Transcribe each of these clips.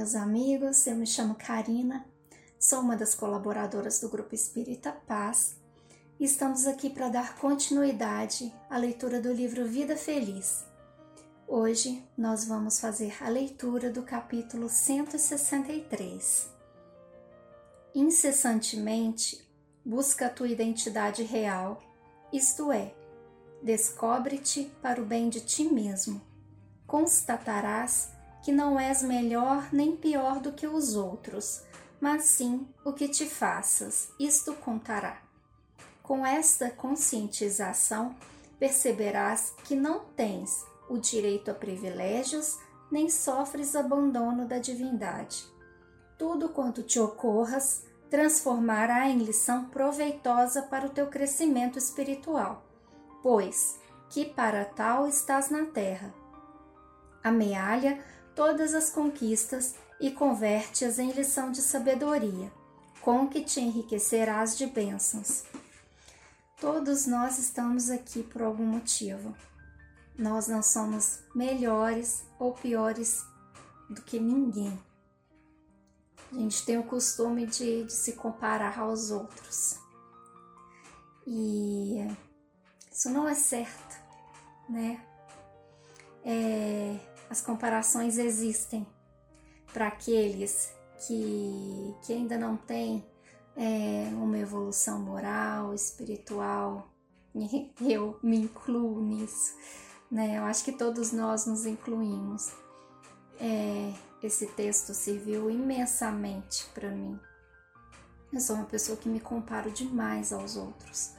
meus amigos. Eu me chamo Karina, sou uma das colaboradoras do Grupo Espírita Paz e estamos aqui para dar continuidade à leitura do livro Vida Feliz. Hoje nós vamos fazer a leitura do capítulo 163. Incessantemente busca a tua identidade real, isto é, descobre-te para o bem de ti mesmo. Constatarás que não és melhor nem pior do que os outros, mas sim o que te faças, isto contará. Com esta conscientização, perceberás que não tens o direito a privilégios, nem sofres abandono da divindade. Tudo quanto te ocorras transformará em lição proveitosa para o teu crescimento espiritual, pois que para tal estás na terra. Amealha todas as conquistas e converte-as em lição de sabedoria, com que te enriquecerás de bênçãos. Todos nós estamos aqui por algum motivo. Nós não somos melhores ou piores do que ninguém. A gente tem o costume de, de se comparar aos outros. E isso não é certo, né? É, as comparações existem para aqueles que, que ainda não têm é, uma evolução moral, espiritual. Eu me incluo nisso, né? Eu acho que todos nós nos incluímos. É, esse texto serviu imensamente para mim. Eu sou uma pessoa que me comparo demais aos outros.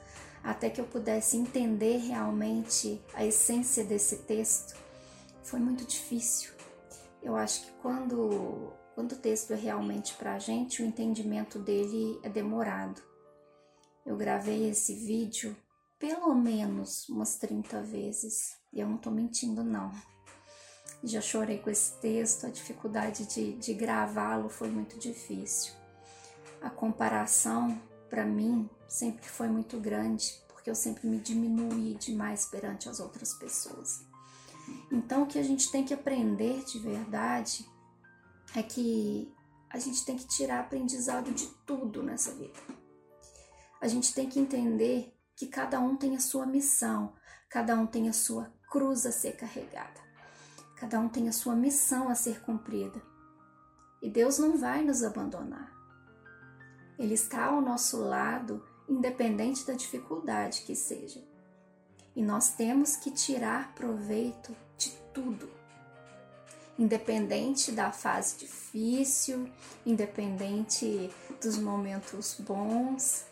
Até que eu pudesse entender realmente a essência desse texto, foi muito difícil. Eu acho que quando, quando o texto é realmente para a gente, o entendimento dele é demorado. Eu gravei esse vídeo pelo menos umas 30 vezes e eu não tô mentindo, não. Já chorei com esse texto, a dificuldade de, de gravá-lo foi muito difícil. A comparação, para mim, sempre foi muito grande, porque eu sempre me diminuí demais perante as outras pessoas. Então, o que a gente tem que aprender de verdade é que a gente tem que tirar aprendizado de tudo nessa vida. A gente tem que entender que cada um tem a sua missão, cada um tem a sua cruz a ser carregada, cada um tem a sua missão a ser cumprida. E Deus não vai nos abandonar. Ele está ao nosso lado, independente da dificuldade que seja. E nós temos que tirar proveito de tudo. Independente da fase difícil, independente dos momentos bons,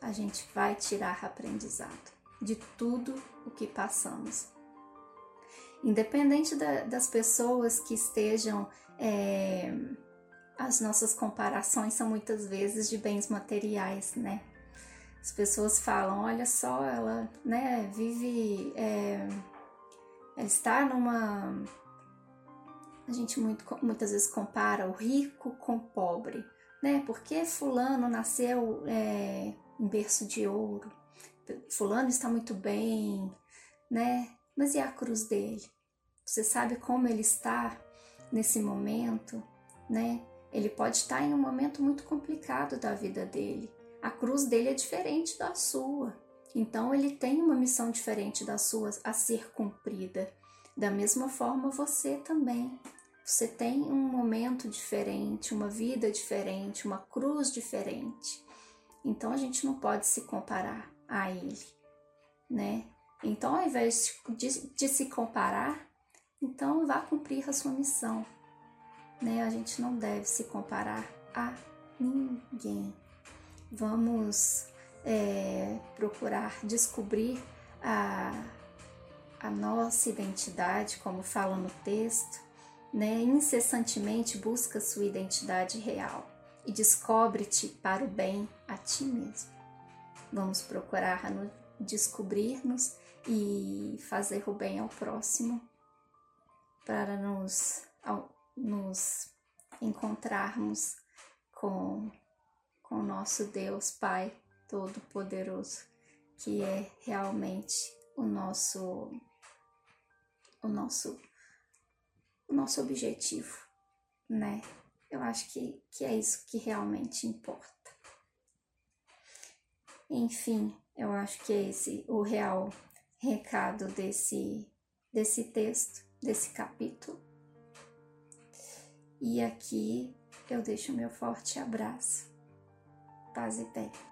a gente vai tirar aprendizado de tudo o que passamos. Independente da, das pessoas que estejam, é, as nossas comparações são muitas vezes de bens materiais, né? As pessoas falam, olha só, ela né, vive. É, está numa. A gente muito, muitas vezes compara o rico com o pobre, né? Porque fulano nasceu é, em berço de ouro, fulano está muito bem, né? Mas e a cruz dele? Você sabe como ele está nesse momento, né? Ele pode estar em um momento muito complicado da vida dele a cruz dele é diferente da sua. Então ele tem uma missão diferente da sua a ser cumprida. Da mesma forma você também. Você tem um momento diferente, uma vida diferente, uma cruz diferente. Então a gente não pode se comparar a ele, né? Então, ao invés de, de se comparar, então vá cumprir a sua missão, né? A gente não deve se comparar a ninguém vamos é, procurar descobrir a, a nossa identidade, como fala no texto, né? incessantemente busca sua identidade real e descobre-te para o bem a ti mesmo. Vamos procurar descobrir-nos e fazer o bem ao próximo para nos, nos encontrarmos com com o nosso Deus Pai Todo-Poderoso, que é realmente o nosso o nosso o nosso objetivo, né? Eu acho que, que é isso que realmente importa. Enfim, eu acho que é esse o real recado desse, desse texto, desse capítulo. E aqui eu deixo meu forte abraço. Paz e bem.